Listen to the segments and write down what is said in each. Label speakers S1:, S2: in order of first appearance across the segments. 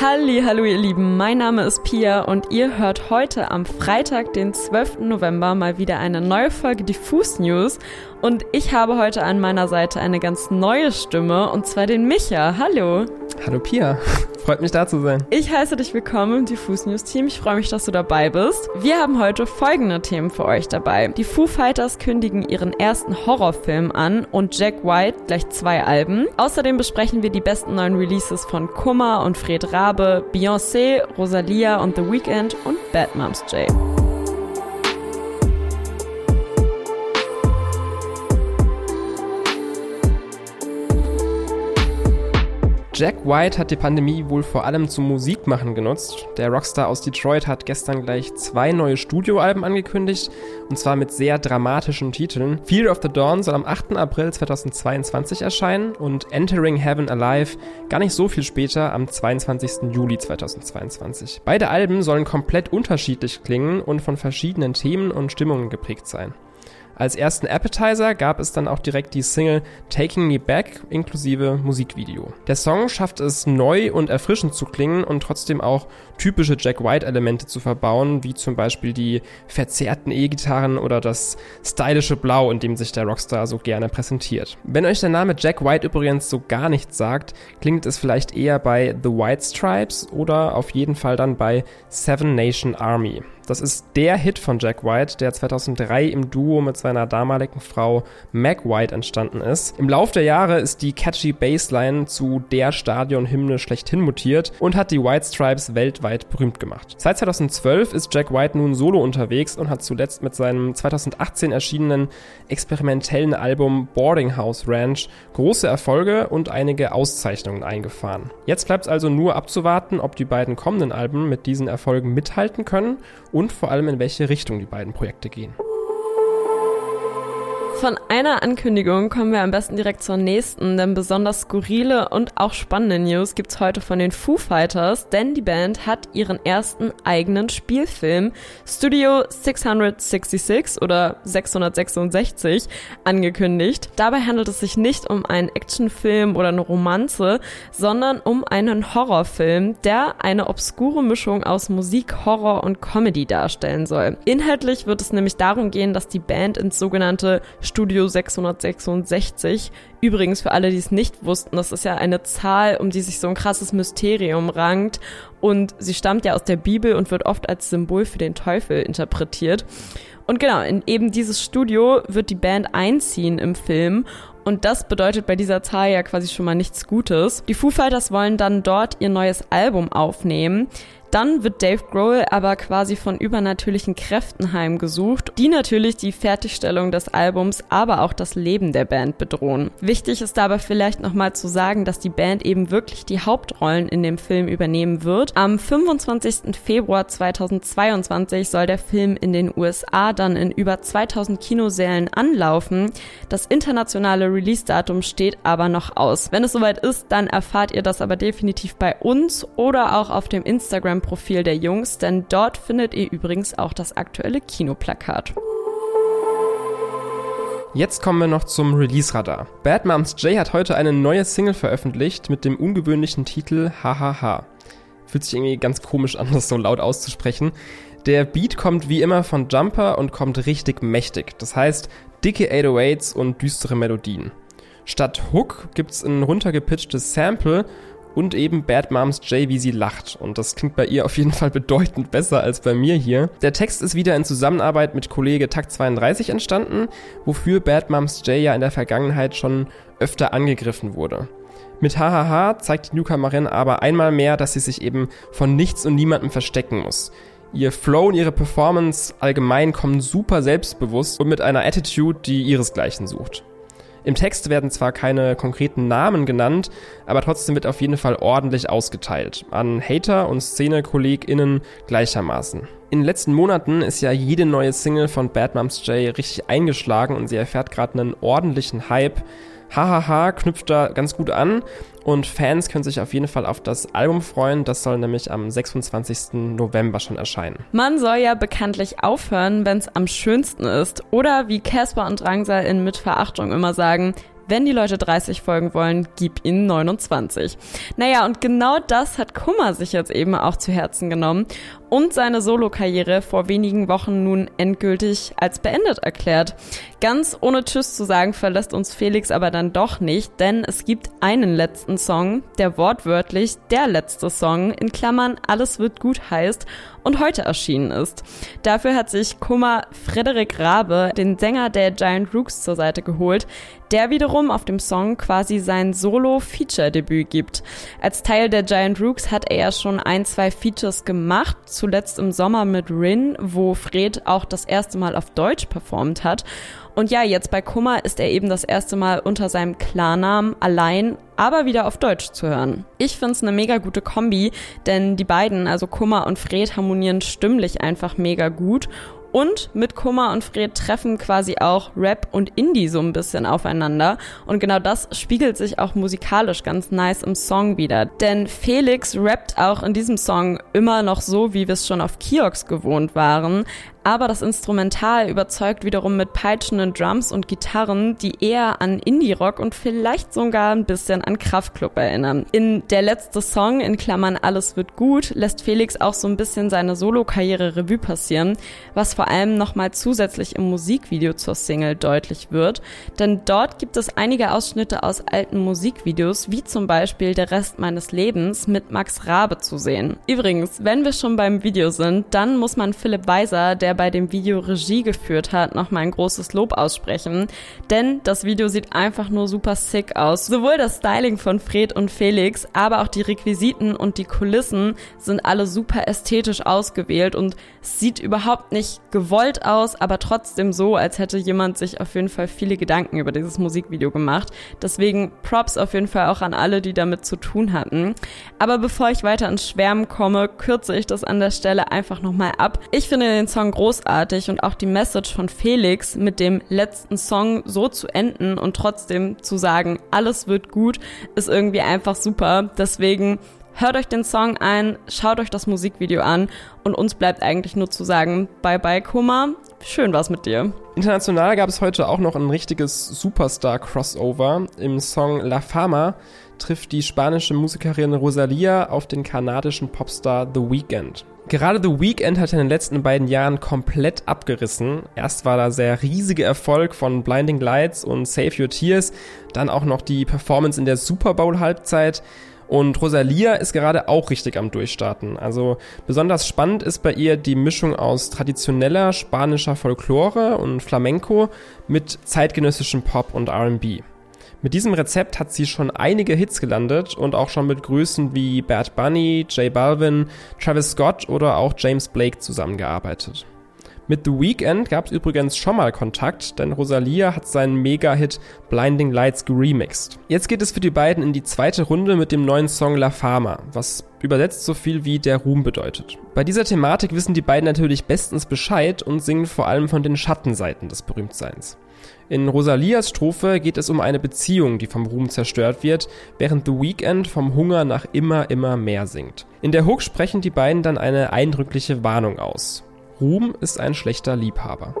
S1: Halli, hallo ihr Lieben, mein Name ist Pia und ihr hört heute am Freitag, den 12. November mal wieder eine neue Folge Diffus News und ich habe heute an meiner Seite eine ganz neue Stimme und zwar den Micha. Hallo.
S2: Hallo Pia, freut mich da zu sein.
S1: Ich heiße dich willkommen im Diffus News Team. Ich freue mich, dass du dabei bist. Wir haben heute folgende Themen für euch dabei. Die Foo Fighters kündigen ihren ersten Horrorfilm an und Jack White gleich zwei Alben. Außerdem besprechen wir die besten neuen Releases von Kummer und Fred Rabe, Beyoncé, Rosalia und The Weeknd und Bad Moms J.
S2: Jack White hat die Pandemie wohl vor allem zum Musikmachen genutzt. Der Rockstar aus Detroit hat gestern gleich zwei neue Studioalben angekündigt, und zwar mit sehr dramatischen Titeln. Fear of the Dawn soll am 8. April 2022 erscheinen und Entering Heaven Alive gar nicht so viel später am 22. Juli 2022. Beide Alben sollen komplett unterschiedlich klingen und von verschiedenen Themen und Stimmungen geprägt sein. Als ersten Appetizer gab es dann auch direkt die Single Taking Me Back inklusive Musikvideo. Der Song schafft es neu und erfrischend zu klingen und trotzdem auch typische Jack White Elemente zu verbauen, wie zum Beispiel die verzerrten E-Gitarren oder das stylische Blau, in dem sich der Rockstar so gerne präsentiert. Wenn euch der Name Jack White übrigens so gar nichts sagt, klingt es vielleicht eher bei The White Stripes oder auf jeden Fall dann bei Seven Nation Army. Das ist der Hit von Jack White, der 2003 im Duo mit seiner damaligen Frau Meg White entstanden ist. Im Lauf der Jahre ist die catchy Bassline zu der Stadionhymne schlechthin mutiert und hat die White Stripes weltweit berühmt gemacht. Seit 2012 ist Jack White nun solo unterwegs und hat zuletzt mit seinem 2018 erschienenen experimentellen Album Boarding House Ranch große Erfolge und einige Auszeichnungen eingefahren. Jetzt bleibt es also nur abzuwarten, ob die beiden kommenden Alben mit diesen Erfolgen mithalten können und vor allem in welche Richtung die beiden Projekte gehen.
S1: Von einer Ankündigung kommen wir am besten direkt zur nächsten, denn besonders skurrile und auch spannende News gibt's heute von den Foo Fighters, denn die Band hat ihren ersten eigenen Spielfilm Studio 666 oder 666 angekündigt. Dabei handelt es sich nicht um einen Actionfilm oder eine Romanze, sondern um einen Horrorfilm, der eine obskure Mischung aus Musik, Horror und Comedy darstellen soll. Inhaltlich wird es nämlich darum gehen, dass die Band ins sogenannte Studio 666. Übrigens für alle, die es nicht wussten, das ist ja eine Zahl, um die sich so ein krasses Mysterium rankt und sie stammt ja aus der Bibel und wird oft als Symbol für den Teufel interpretiert. Und genau, in eben dieses Studio wird die Band einziehen im Film und das bedeutet bei dieser Zahl ja quasi schon mal nichts Gutes. Die Foo Fighters wollen dann dort ihr neues Album aufnehmen. Dann wird Dave Grohl aber quasi von übernatürlichen Kräften heimgesucht, die natürlich die Fertigstellung des Albums, aber auch das Leben der Band bedrohen. Wichtig ist dabei vielleicht nochmal zu sagen, dass die Band eben wirklich die Hauptrollen in dem Film übernehmen wird. Am 25. Februar 2022 soll der Film in den USA dann in über 2000 Kinosälen anlaufen. Das internationale Release-Datum steht aber noch aus. Wenn es soweit ist, dann erfahrt ihr das aber definitiv bei uns oder auch auf dem Instagram Instagram-Profil der Jungs, denn dort findet ihr übrigens auch das aktuelle Kinoplakat.
S2: Jetzt kommen wir noch zum Release-Radar. Bad Moms J hat heute eine neue Single veröffentlicht mit dem ungewöhnlichen Titel Hahaha. Fühlt sich irgendwie ganz komisch an, das so laut auszusprechen. Der Beat kommt wie immer von Jumper und kommt richtig mächtig. Das heißt, dicke 808s und düstere Melodien. Statt Hook gibt's ein runtergepitchtes Sample und eben Bad Moms J, wie sie lacht. Und das klingt bei ihr auf jeden Fall bedeutend besser als bei mir hier. Der Text ist wieder in Zusammenarbeit mit Kollege Takt 32 entstanden, wofür Bad Moms J ja in der Vergangenheit schon öfter angegriffen wurde. Mit Hahaha zeigt die Newcomerin aber einmal mehr, dass sie sich eben von nichts und niemandem verstecken muss. Ihr Flow und ihre Performance allgemein kommen super selbstbewusst und mit einer Attitude, die ihresgleichen sucht. Im Text werden zwar keine konkreten Namen genannt, aber trotzdem wird auf jeden Fall ordentlich ausgeteilt. An Hater und Szene-KollegInnen gleichermaßen. In den letzten Monaten ist ja jede neue Single von Bad Moms J richtig eingeschlagen und sie erfährt gerade einen ordentlichen Hype. Hahaha knüpft da ganz gut an und Fans können sich auf jeden Fall auf das Album freuen. Das soll nämlich am 26. November schon erscheinen.
S1: Man soll ja bekanntlich aufhören, wenn es am schönsten ist. Oder wie Casper und Drangsal in Mit Verachtung immer sagen, Wenn die Leute 30 folgen wollen, gib ihnen 29. Naja, und genau das hat Kummer sich jetzt eben auch zu Herzen genommen und seine Solokarriere vor wenigen Wochen nun endgültig als beendet erklärt. Ganz ohne Tschüss zu sagen, verlässt uns Felix aber dann doch nicht, denn es gibt einen letzten Song, der wortwörtlich der letzte Song in Klammern Alles wird gut heißt und heute erschienen ist. Dafür hat sich Kummer Frederik Rabe, den Sänger der Giant Rooks, zur Seite geholt, der wiederum auf dem Song quasi sein Solo-Feature-Debüt gibt. Als Teil der Giant Rooks hat er ja schon ein, zwei Features gemacht, zuletzt im Sommer mit Rin, wo Fred auch das erste Mal auf Deutsch performt hat. Und ja, jetzt bei Kummer ist er eben das erste Mal unter seinem Klarnamen allein, aber wieder auf Deutsch zu hören. Ich find's eine mega gute Kombi, denn die beiden, also Kummer und Fred, harmonieren stimmlich einfach mega gut und mit Kummer und Fred treffen quasi auch Rap und Indie so ein bisschen aufeinander. Und genau das spiegelt sich auch musikalisch ganz nice im Song wieder. Denn Felix rappt auch in diesem Song immer noch so, wie wir es schon auf Kiox gewohnt waren aber das Instrumental überzeugt wiederum mit peitschenden Drums und Gitarren, die eher an Indie-Rock und vielleicht sogar ein bisschen an Kraftklub erinnern. In der letzte Song, in Klammern Alles wird gut, lässt Felix auch so ein bisschen seine Solo-Karriere Revue passieren, was vor allem nochmal zusätzlich im Musikvideo zur Single deutlich wird, denn dort gibt es einige Ausschnitte aus alten Musikvideos, wie zum Beispiel Der Rest meines Lebens mit Max Rabe zu sehen. Übrigens, wenn wir schon beim Video sind, dann muss man Philipp Weiser, der der bei dem Video Regie geführt hat, nochmal ein großes Lob aussprechen. Denn das Video sieht einfach nur super sick aus. Sowohl das Styling von Fred und Felix, aber auch die Requisiten und die Kulissen sind alle super ästhetisch ausgewählt und sieht überhaupt nicht gewollt aus, aber trotzdem so, als hätte jemand sich auf jeden Fall viele Gedanken über dieses Musikvideo gemacht. Deswegen Props auf jeden Fall auch an alle, die damit zu tun hatten. Aber bevor ich weiter ins Schwärmen komme, kürze ich das an der Stelle einfach nochmal ab. Ich finde den Song großartig und auch die Message von Felix mit dem letzten Song so zu enden und trotzdem zu sagen, alles wird gut, ist irgendwie einfach super. Deswegen hört euch den Song ein, schaut euch das Musikvideo an und uns bleibt eigentlich nur zu sagen, bye bye Kummer, schön war's mit dir.
S2: International gab es heute auch noch ein richtiges Superstar-Crossover. Im Song La Fama trifft die spanische Musikerin Rosalia auf den kanadischen Popstar The Weeknd. Gerade The Weeknd hat in den letzten beiden Jahren komplett abgerissen. Erst war da sehr riesige Erfolg von Blinding Lights und Save Your Tears, dann auch noch die Performance in der Super Bowl Halbzeit. Und Rosalia ist gerade auch richtig am Durchstarten. Also besonders spannend ist bei ihr die Mischung aus traditioneller spanischer Folklore und Flamenco mit zeitgenössischem Pop und RB. Mit diesem Rezept hat sie schon einige Hits gelandet und auch schon mit Größen wie Bad Bunny, J Balvin, Travis Scott oder auch James Blake zusammengearbeitet. Mit The Weeknd gab es übrigens schon mal Kontakt, denn Rosalia hat seinen Mega-Hit Blinding Lights geremixed. Jetzt geht es für die beiden in die zweite Runde mit dem neuen Song La Fama, was übersetzt so viel wie der Ruhm bedeutet. Bei dieser Thematik wissen die beiden natürlich bestens Bescheid und singen vor allem von den Schattenseiten des Berühmtseins. In Rosalias Strophe geht es um eine Beziehung, die vom Ruhm zerstört wird, während The Weeknd vom Hunger nach immer, immer mehr singt. In der Hook sprechen die beiden dann eine eindrückliche Warnung aus. Ruhm ist ein schlechter Liebhaber.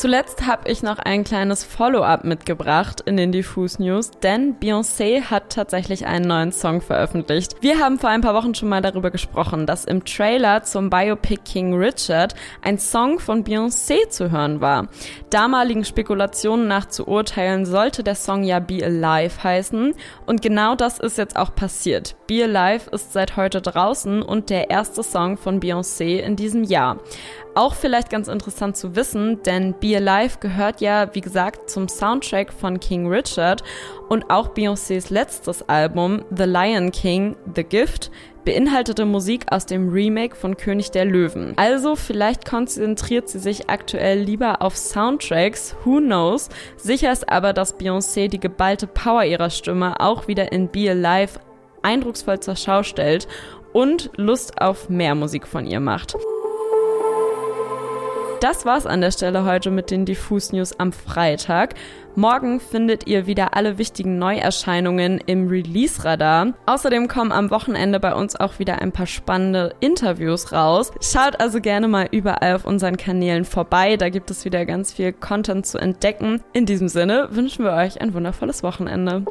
S1: Zuletzt habe ich noch ein kleines Follow-up mitgebracht in den Diffus News, denn Beyoncé hat tatsächlich einen neuen Song veröffentlicht. Wir haben vor ein paar Wochen schon mal darüber gesprochen, dass im Trailer zum Biopic King Richard ein Song von Beyoncé zu hören war. Damaligen Spekulationen nach zu urteilen, sollte der Song ja Be Alive heißen und genau das ist jetzt auch passiert. Be Alive ist seit heute draußen und der erste Song von Beyoncé in diesem Jahr. Auch vielleicht ganz interessant zu wissen, denn Be Alive gehört ja, wie gesagt, zum Soundtrack von King Richard und auch Beyoncés letztes Album The Lion King, The Gift, beinhaltete Musik aus dem Remake von König der Löwen. Also vielleicht konzentriert sie sich aktuell lieber auf Soundtracks, who knows. Sicher ist aber, dass Beyoncé die geballte Power ihrer Stimme auch wieder in Be Alive eindrucksvoll zur Schau stellt und Lust auf mehr Musik von ihr macht. Das war's an der Stelle heute mit den Diffus News am Freitag. Morgen findet ihr wieder alle wichtigen Neuerscheinungen im Release-Radar. Außerdem kommen am Wochenende bei uns auch wieder ein paar spannende Interviews raus. Schaut also gerne mal überall auf unseren Kanälen vorbei. Da gibt es wieder ganz viel Content zu entdecken. In diesem Sinne wünschen wir euch ein wundervolles Wochenende.